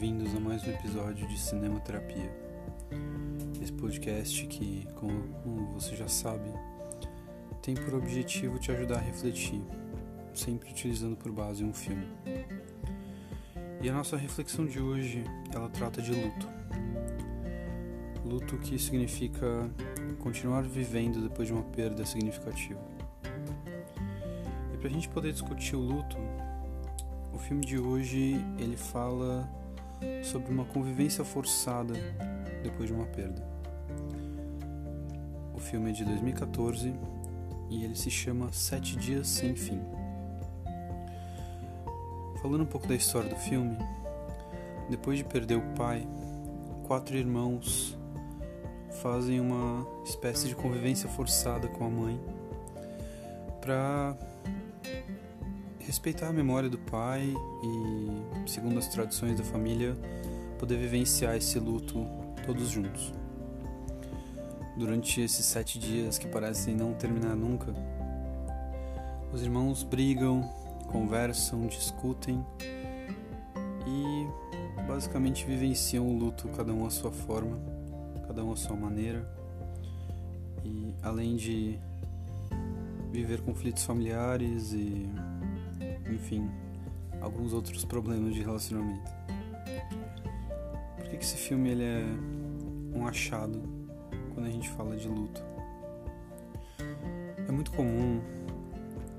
bem-vindos a mais um episódio de Cinema Terapia. Esse podcast que, como você já sabe, tem por objetivo te ajudar a refletir, sempre utilizando por base um filme. E a nossa reflexão de hoje, ela trata de luto. Luto que significa continuar vivendo depois de uma perda significativa. E para a gente poder discutir o luto, o filme de hoje ele fala sobre uma convivência forçada depois de uma perda. O filme é de 2014 e ele se chama Sete Dias Sem Fim. Falando um pouco da história do filme, depois de perder o pai, quatro irmãos fazem uma espécie de convivência forçada com a mãe para respeitar a memória do pai e, segundo as tradições da família, poder vivenciar esse luto todos juntos. Durante esses sete dias que parecem não terminar nunca, os irmãos brigam, conversam, discutem e basicamente vivenciam o luto, cada um à sua forma, cada um à sua maneira. E além de viver conflitos familiares e enfim, alguns outros problemas de relacionamento. Por que, que esse filme ele é um achado quando a gente fala de luto? É muito comum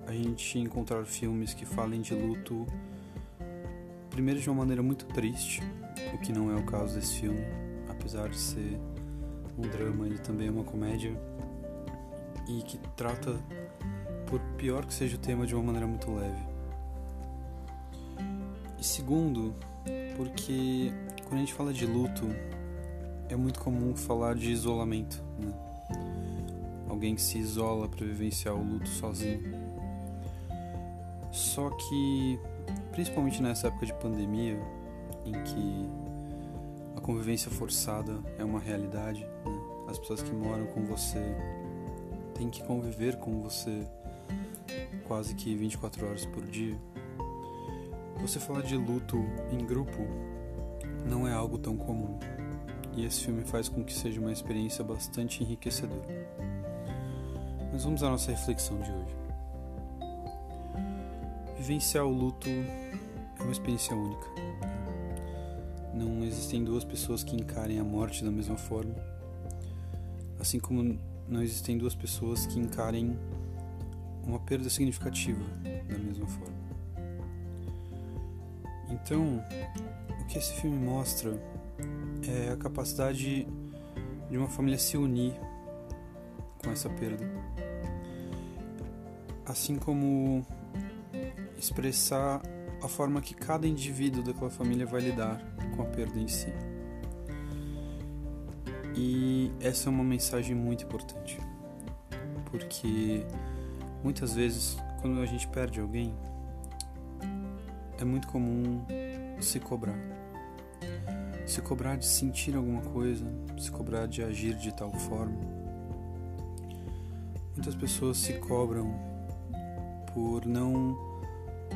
a gente encontrar filmes que falem de luto primeiro de uma maneira muito triste, o que não é o caso desse filme, apesar de ser um drama, ele também é uma comédia e que trata, por pior que seja o tema, de uma maneira muito leve. E segundo, porque quando a gente fala de luto, é muito comum falar de isolamento, né? Alguém que se isola para vivenciar o luto sozinho. Só que, principalmente nessa época de pandemia, em que a convivência forçada é uma realidade, né? as pessoas que moram com você têm que conviver com você quase que 24 horas por dia você falar de luto em grupo não é algo tão comum, e esse filme faz com que seja uma experiência bastante enriquecedora. Mas vamos à nossa reflexão de hoje. Vivenciar o luto é uma experiência única. Não existem duas pessoas que encarem a morte da mesma forma, assim como não existem duas pessoas que encarem uma perda significativa da mesma forma. Então, o que esse filme mostra é a capacidade de uma família se unir com essa perda. Assim como expressar a forma que cada indivíduo daquela família vai lidar com a perda em si. E essa é uma mensagem muito importante, porque muitas vezes quando a gente perde alguém, é muito comum se cobrar. Se cobrar de sentir alguma coisa, se cobrar de agir de tal forma. Muitas pessoas se cobram por não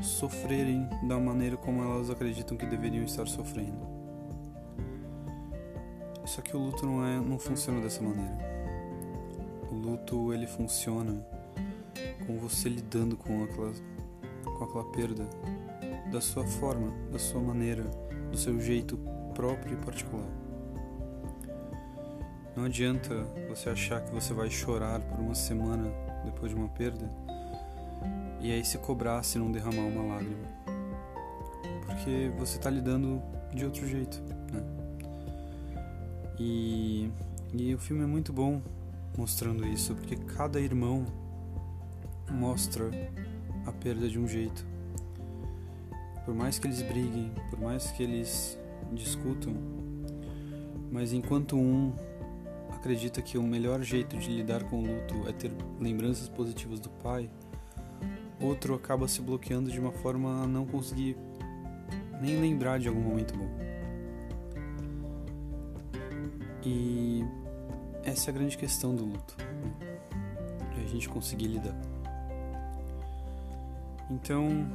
sofrerem da maneira como elas acreditam que deveriam estar sofrendo. Só que o luto não é, não funciona dessa maneira. O luto ele funciona com você lidando com aquela com aquela perda da sua forma, da sua maneira, do seu jeito próprio e particular. Não adianta você achar que você vai chorar por uma semana depois de uma perda e aí se cobrar se não derramar uma lágrima. Porque você está lidando de outro jeito, né? E, e o filme é muito bom mostrando isso, porque cada irmão mostra a perda de um jeito. Por mais que eles briguem, por mais que eles discutam, mas enquanto um acredita que o melhor jeito de lidar com o luto é ter lembranças positivas do pai, outro acaba se bloqueando de uma forma a não conseguir nem lembrar de algum momento bom. E essa é a grande questão do luto. É a gente conseguir lidar. Então,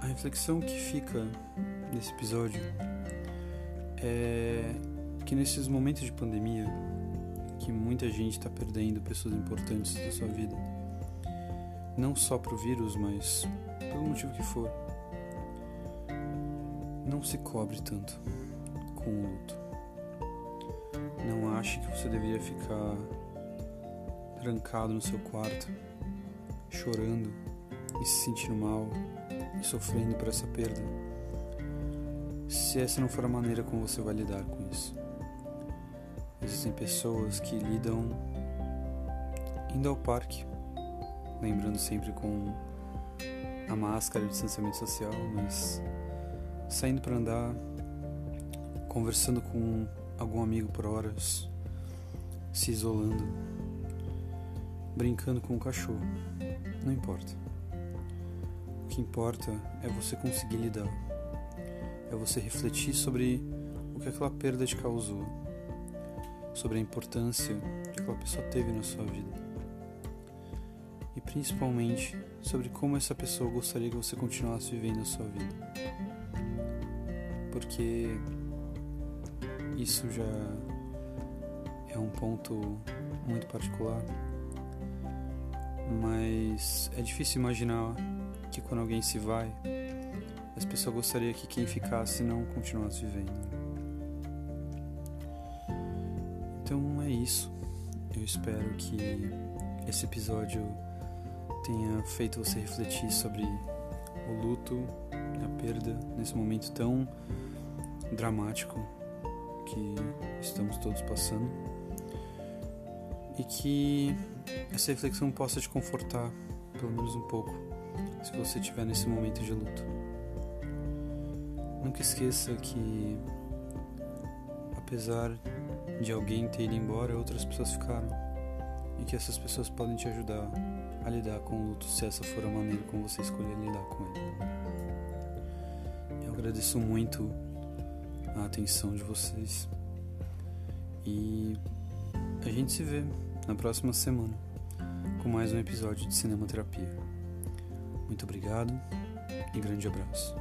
a reflexão que fica nesse episódio é que nesses momentos de pandemia, que muita gente está perdendo pessoas importantes da sua vida, não só pro vírus, mas pelo motivo que for, não se cobre tanto com o luto. Não ache que você deveria ficar trancado no seu quarto, chorando e se sentindo mal e sofrendo por essa perda, se essa não for a maneira como você vai lidar com isso. Existem pessoas que lidam indo ao parque, lembrando sempre com a máscara de distanciamento social, mas saindo para andar, conversando com algum amigo por horas, se isolando, brincando com o cachorro. Não importa. Importa é você conseguir lidar. É você refletir sobre o que aquela perda te causou, sobre a importância que aquela pessoa teve na sua vida. E principalmente sobre como essa pessoa gostaria que você continuasse vivendo a sua vida. Porque isso já é um ponto muito particular, mas é difícil imaginar que quando alguém se vai, as pessoas gostariam que quem ficasse não continuasse vivendo. Então é isso. Eu espero que esse episódio tenha feito você refletir sobre o luto, a perda nesse momento tão dramático que estamos todos passando e que essa reflexão possa te confortar pelo menos um pouco se você estiver nesse momento de luto. Nunca esqueça que apesar de alguém ter ido embora, outras pessoas ficaram e que essas pessoas podem te ajudar a lidar com o luto se essa for a maneira como você escolher lidar com ele. Eu agradeço muito a atenção de vocês. E a gente se vê na próxima semana com mais um episódio de Cinema Terapia. Muito obrigado e grande abraço.